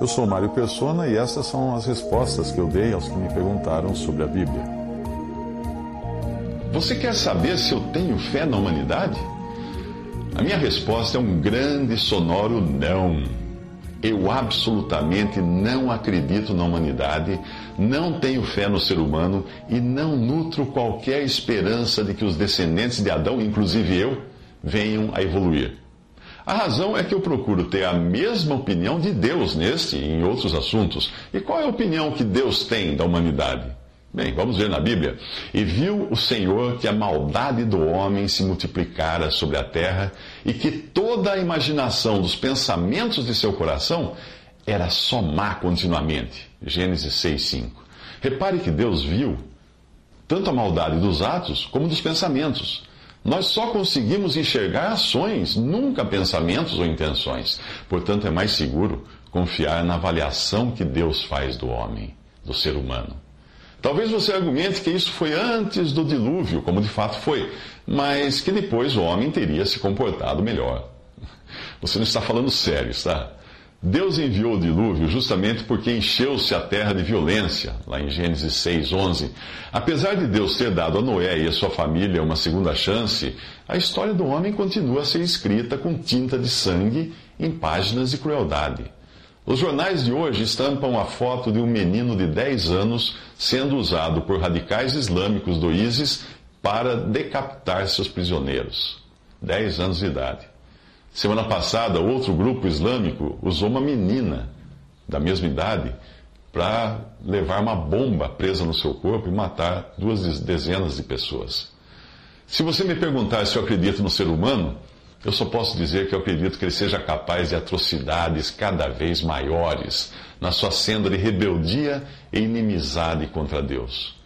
Eu sou Mário Persona e essas são as respostas que eu dei aos que me perguntaram sobre a Bíblia. Você quer saber se eu tenho fé na humanidade? A minha resposta é um grande sonoro não. Eu absolutamente não acredito na humanidade, não tenho fé no ser humano e não nutro qualquer esperança de que os descendentes de Adão, inclusive eu, venham a evoluir. A razão é que eu procuro ter a mesma opinião de Deus neste e em outros assuntos. E qual é a opinião que Deus tem da humanidade? Bem, vamos ver na Bíblia. E viu o Senhor que a maldade do homem se multiplicara sobre a terra e que toda a imaginação dos pensamentos de seu coração era só má continuamente. Gênesis 6,5. Repare que Deus viu tanto a maldade dos atos como dos pensamentos. Nós só conseguimos enxergar ações, nunca pensamentos ou intenções. Portanto, é mais seguro confiar na avaliação que Deus faz do homem, do ser humano. Talvez você argumente que isso foi antes do dilúvio, como de fato foi, mas que depois o homem teria se comportado melhor. Você não está falando sério, está? Deus enviou o dilúvio justamente porque encheu-se a terra de violência, lá em Gênesis 6, 11. Apesar de Deus ter dado a Noé e a sua família uma segunda chance, a história do homem continua a ser escrita com tinta de sangue em páginas de crueldade. Os jornais de hoje estampam a foto de um menino de 10 anos sendo usado por radicais islâmicos do ISIS para decapitar seus prisioneiros. 10 anos de idade. Semana passada, outro grupo islâmico usou uma menina da mesma idade para levar uma bomba presa no seu corpo e matar duas dezenas de pessoas. Se você me perguntar se eu acredito no ser humano, eu só posso dizer que eu acredito que ele seja capaz de atrocidades cada vez maiores na sua senda de rebeldia e inimizade contra Deus.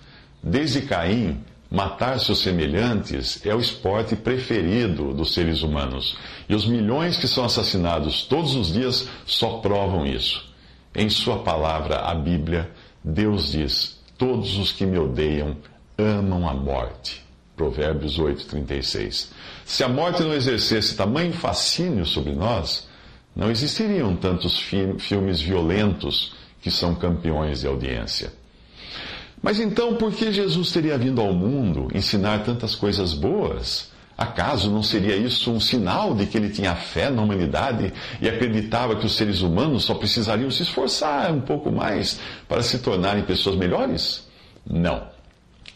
Desde Caim, matar seus semelhantes é o esporte preferido dos seres humanos. E os milhões que são assassinados todos os dias só provam isso. Em Sua palavra, a Bíblia, Deus diz: Todos os que me odeiam amam a morte. Provérbios 8, 36. Se a morte não exercesse tamanho fascínio sobre nós, não existiriam tantos fi filmes violentos que são campeões de audiência. Mas então, por que Jesus teria vindo ao mundo ensinar tantas coisas boas? Acaso não seria isso um sinal de que ele tinha fé na humanidade e acreditava que os seres humanos só precisariam se esforçar um pouco mais para se tornarem pessoas melhores? Não.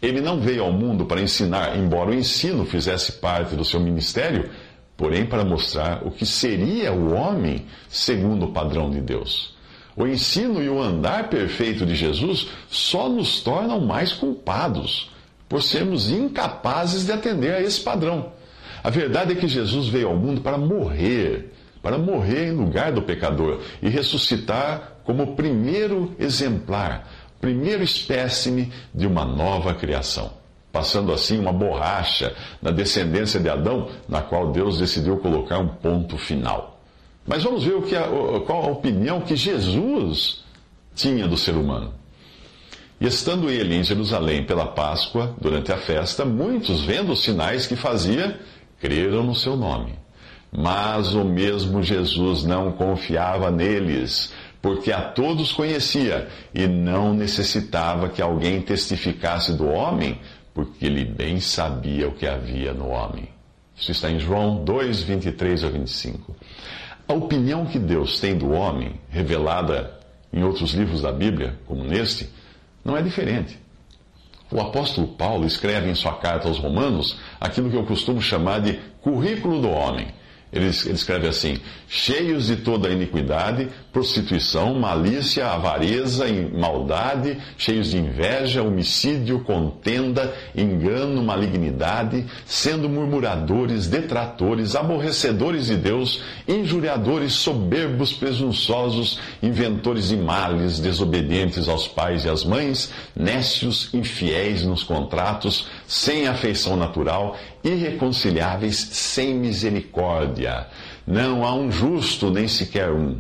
Ele não veio ao mundo para ensinar, embora o ensino fizesse parte do seu ministério, porém para mostrar o que seria o homem segundo o padrão de Deus. O ensino e o andar perfeito de Jesus só nos tornam mais culpados por sermos incapazes de atender a esse padrão. A verdade é que Jesus veio ao mundo para morrer, para morrer em lugar do pecador e ressuscitar como o primeiro exemplar primeiro espécime de uma nova criação, passando assim uma borracha na descendência de Adão, na qual Deus decidiu colocar um ponto final. Mas vamos ver o que a, qual a opinião que Jesus tinha do ser humano. E estando ele em Jerusalém pela Páscoa, durante a festa, muitos, vendo os sinais que fazia, creram no seu nome. Mas o mesmo Jesus não confiava neles porque a todos conhecia e não necessitava que alguém testificasse do homem, porque ele bem sabia o que havia no homem. Isso está em João 2, 23 a 25. A opinião que Deus tem do homem, revelada em outros livros da Bíblia, como neste, não é diferente. O apóstolo Paulo escreve em sua carta aos Romanos aquilo que eu costumo chamar de currículo do homem Ele, ele escreve assim: cheios de toda iniquidade, prostituição, malícia, avareza, maldade, cheios de inveja, homicídio, contenda, engano, malignidade, sendo murmuradores, detratores, aborrecedores de Deus, injuriadores, soberbos, presunçosos, inventores de males, desobedientes aos pais e às mães, nécios, infiéis nos contratos, sem afeição natural, irreconciliáveis, sem misericórdia. Não há um justo, nem sequer um.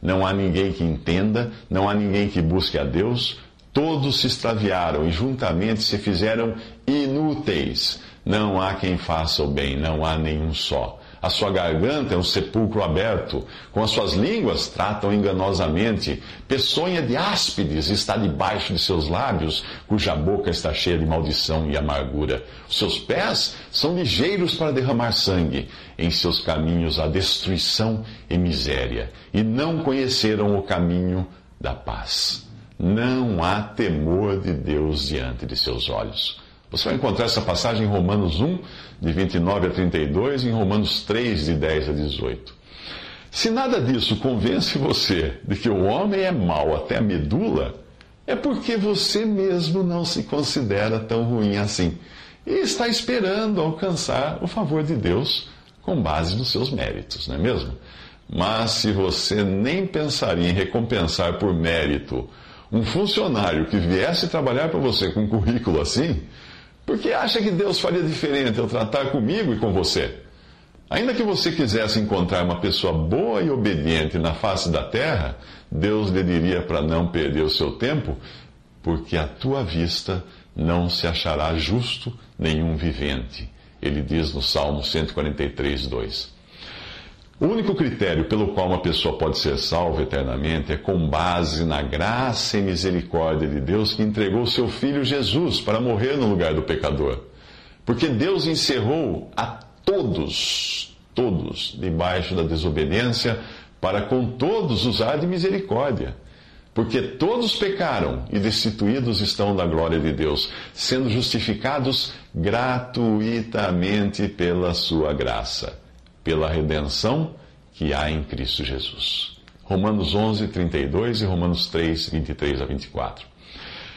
Não há ninguém que entenda, não há ninguém que busque a Deus. Todos se extraviaram e juntamente se fizeram inúteis. Não há quem faça o bem, não há nenhum só. A sua garganta é um sepulcro aberto, com as suas línguas tratam enganosamente. Peçonha de áspides está debaixo de seus lábios, cuja boca está cheia de maldição e amargura. Seus pés são ligeiros para derramar sangue. Em seus caminhos há destruição e miséria, e não conheceram o caminho da paz. Não há temor de Deus diante de seus olhos. Você vai encontrar essa passagem em Romanos 1, de 29 a 32, e em Romanos 3, de 10 a 18. Se nada disso convence você de que o homem é mau até a medula, é porque você mesmo não se considera tão ruim assim e está esperando alcançar o favor de Deus com base nos seus méritos, não é mesmo? Mas se você nem pensaria em recompensar por mérito um funcionário que viesse trabalhar para você com um currículo assim, porque acha que Deus faria diferente ao tratar comigo e com você? Ainda que você quisesse encontrar uma pessoa boa e obediente na face da terra, Deus lhe diria para não perder o seu tempo, porque à tua vista não se achará justo nenhum vivente. Ele diz no Salmo 143, 2. O único critério pelo qual uma pessoa pode ser salva eternamente é com base na graça e misericórdia de Deus que entregou seu filho Jesus para morrer no lugar do pecador. Porque Deus encerrou a todos, todos, debaixo da desobediência, para com todos usar de misericórdia. Porque todos pecaram e destituídos estão da glória de Deus, sendo justificados gratuitamente pela sua graça pela redenção que há em Cristo Jesus. Romanos 11, 32 e Romanos 3, 23 a 24.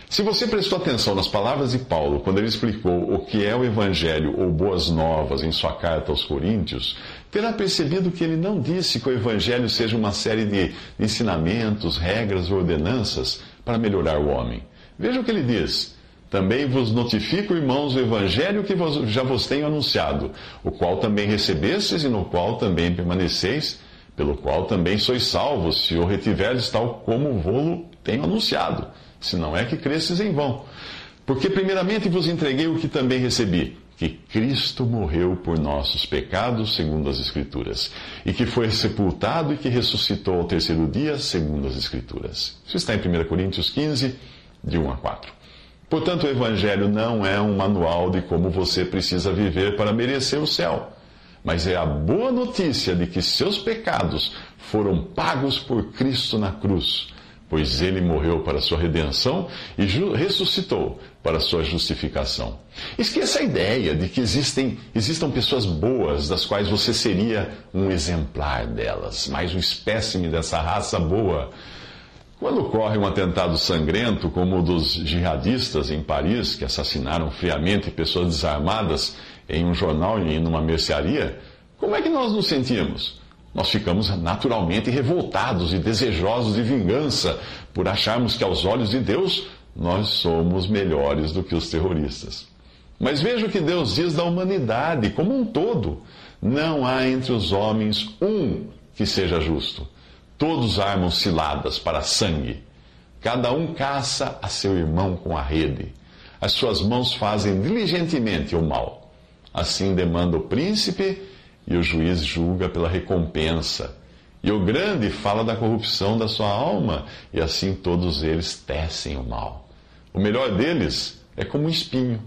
Se você prestou atenção nas palavras de Paulo quando ele explicou o que é o Evangelho ou Boas Novas em sua carta aos Coríntios, terá percebido que ele não disse que o Evangelho seja uma série de ensinamentos, regras ou ordenanças para melhorar o homem. Veja o que ele diz. Também vos notifico, irmãos, o evangelho que vos, já vos tenho anunciado, o qual também recebestes e no qual também permaneceis, pelo qual também sois salvos, se o retiverdes tal como vou-lo tenho anunciado, se não é que cresces em vão. Porque primeiramente vos entreguei o que também recebi, que Cristo morreu por nossos pecados, segundo as Escrituras, e que foi sepultado e que ressuscitou ao terceiro dia, segundo as Escrituras. Isso está em 1 Coríntios 15, de 1 a 4. Portanto, o Evangelho não é um manual de como você precisa viver para merecer o céu, mas é a boa notícia de que seus pecados foram pagos por Cristo na cruz, pois ele morreu para sua redenção e ressuscitou para sua justificação. Esqueça a ideia de que existem, existam pessoas boas das quais você seria um exemplar delas, mais um espécime dessa raça boa quando ocorre um atentado sangrento, como o dos jihadistas em Paris, que assassinaram friamente pessoas desarmadas em um jornal e numa mercearia, como é que nós nos sentimos? Nós ficamos naturalmente revoltados e desejosos de vingança por acharmos que, aos olhos de Deus, nós somos melhores do que os terroristas. Mas veja o que Deus diz da humanidade como um todo. Não há entre os homens um que seja justo. Todos armam ciladas para sangue. Cada um caça a seu irmão com a rede. As suas mãos fazem diligentemente o mal. Assim demanda o príncipe e o juiz julga pela recompensa. E o grande fala da corrupção da sua alma, e assim todos eles tecem o mal. O melhor deles é como um espinho,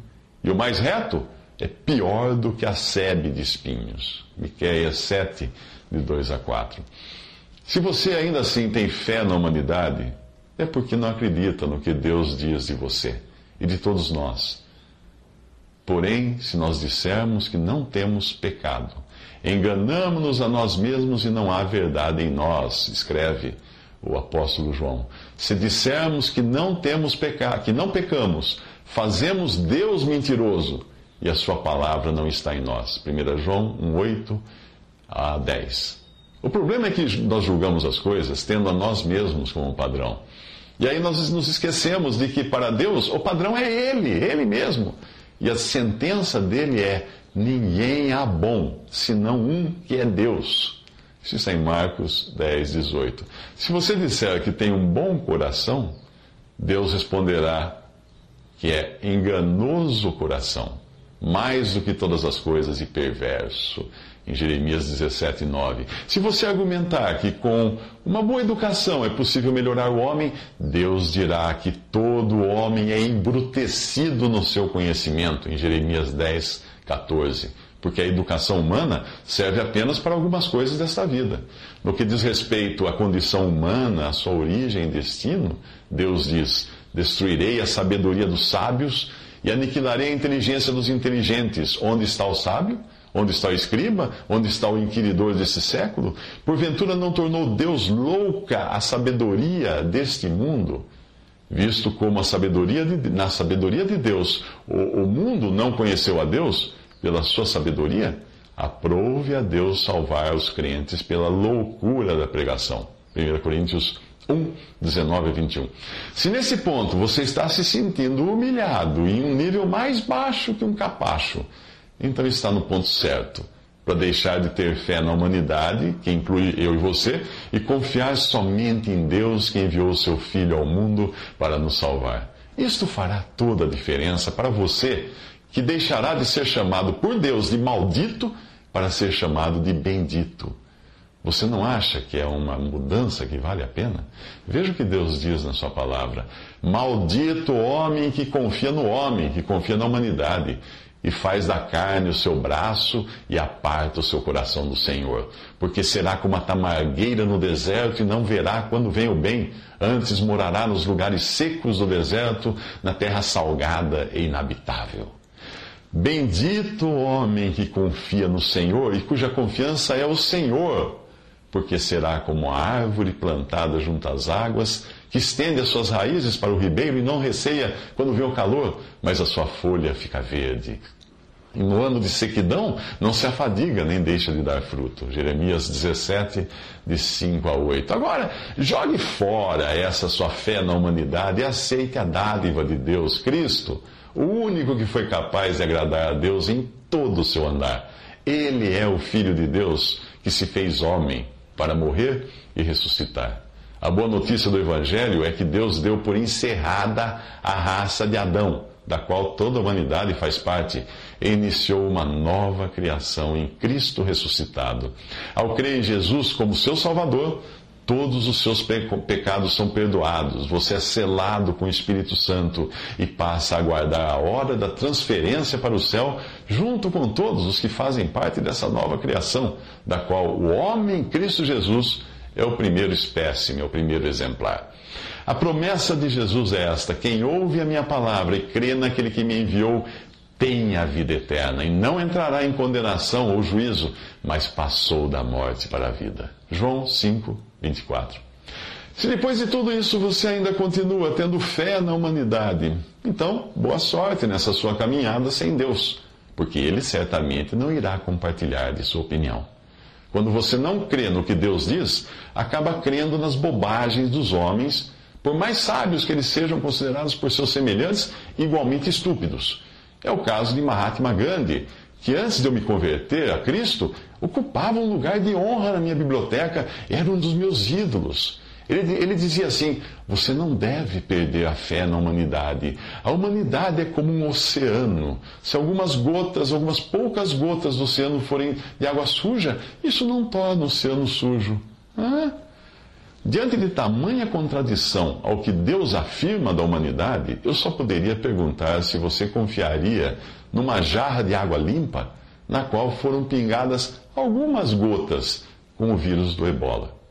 e o mais reto é pior do que a sebe de espinhos. Miqueias 7, de 2 a 4. Se você ainda assim tem fé na humanidade, é porque não acredita no que Deus diz de você e de todos nós. Porém, se nós dissermos que não temos pecado, enganamos-nos a nós mesmos e não há verdade em nós, escreve o apóstolo João. Se dissermos que não temos pecado, que não pecamos, fazemos Deus mentiroso e a sua palavra não está em nós. 1 João 1, 8 a 10. O problema é que nós julgamos as coisas tendo a nós mesmos como padrão. E aí nós nos esquecemos de que para Deus o padrão é Ele, Ele mesmo. E a sentença dele é: ninguém há bom, senão um que é Deus. Isso está em Marcos 10, 18. Se você disser que tem um bom coração, Deus responderá que é enganoso o coração, mais do que todas as coisas e perverso em Jeremias 17, 9. Se você argumentar que com uma boa educação é possível melhorar o homem, Deus dirá que todo homem é embrutecido no seu conhecimento, em Jeremias 10, 14. Porque a educação humana serve apenas para algumas coisas desta vida. No que diz respeito à condição humana, à sua origem e destino, Deus diz: Destruirei a sabedoria dos sábios e aniquilarei a inteligência dos inteligentes. Onde está o sábio? Onde está o escriba? Onde está o inquiridor desse século? Porventura não tornou Deus louca a sabedoria deste mundo? Visto como a sabedoria de, na sabedoria de Deus o, o mundo não conheceu a Deus pela sua sabedoria, aprove a Deus salvar os crentes pela loucura da pregação. 1 Coríntios 1, 19 a 21. Se nesse ponto você está se sentindo humilhado em um nível mais baixo que um capacho, então está no ponto certo para deixar de ter fé na humanidade, que inclui eu e você, e confiar somente em Deus que enviou o seu Filho ao mundo para nos salvar. Isto fará toda a diferença para você, que deixará de ser chamado por Deus de maldito para ser chamado de bendito. Você não acha que é uma mudança que vale a pena? Veja o que Deus diz na Sua palavra: Maldito homem que confia no homem, que confia na humanidade e faz da carne o seu braço e aparta o seu coração do Senhor. Porque será como a tamargueira no deserto e não verá quando vem o bem, antes morará nos lugares secos do deserto, na terra salgada e inabitável. Bendito o homem que confia no Senhor e cuja confiança é o Senhor, porque será como a árvore plantada junto às águas, que estende as suas raízes para o ribeiro e não receia quando vê o calor, mas a sua folha fica verde. E no ano de sequidão não se afadiga nem deixa de dar fruto. Jeremias 17, de 5 a 8. Agora, jogue fora essa sua fé na humanidade e aceite a dádiva de Deus, Cristo, o único que foi capaz de agradar a Deus em todo o seu andar. Ele é o Filho de Deus que se fez homem para morrer e ressuscitar. A boa notícia do Evangelho é que Deus deu por encerrada a raça de Adão, da qual toda a humanidade faz parte, e iniciou uma nova criação em Cristo ressuscitado. Ao crer em Jesus como seu Salvador, todos os seus pecados são perdoados, você é selado com o Espírito Santo e passa a aguardar a hora da transferência para o céu, junto com todos os que fazem parte dessa nova criação, da qual o homem Cristo Jesus é o primeiro espécime, é o primeiro exemplar. A promessa de Jesus é esta: quem ouve a minha palavra e crê naquele que me enviou, tem a vida eterna e não entrará em condenação ou juízo, mas passou da morte para a vida. João 5, 24. Se depois de tudo isso você ainda continua tendo fé na humanidade, então boa sorte nessa sua caminhada sem Deus, porque Ele certamente não irá compartilhar de sua opinião. Quando você não crê no que Deus diz, acaba crendo nas bobagens dos homens, por mais sábios que eles sejam considerados por seus semelhantes, igualmente estúpidos. É o caso de Mahatma Gandhi, que antes de eu me converter a Cristo, ocupava um lugar de honra na minha biblioteca, era um dos meus ídolos. Ele, ele, dizia assim: você não deve perder a fé na humanidade. A humanidade é como um oceano. Se algumas gotas, algumas poucas gotas do oceano forem de água suja, isso não torna o oceano sujo. Ah? Diante de tamanha contradição ao que Deus afirma da humanidade, eu só poderia perguntar se você confiaria numa jarra de água limpa na qual foram pingadas algumas gotas com o vírus do ebola.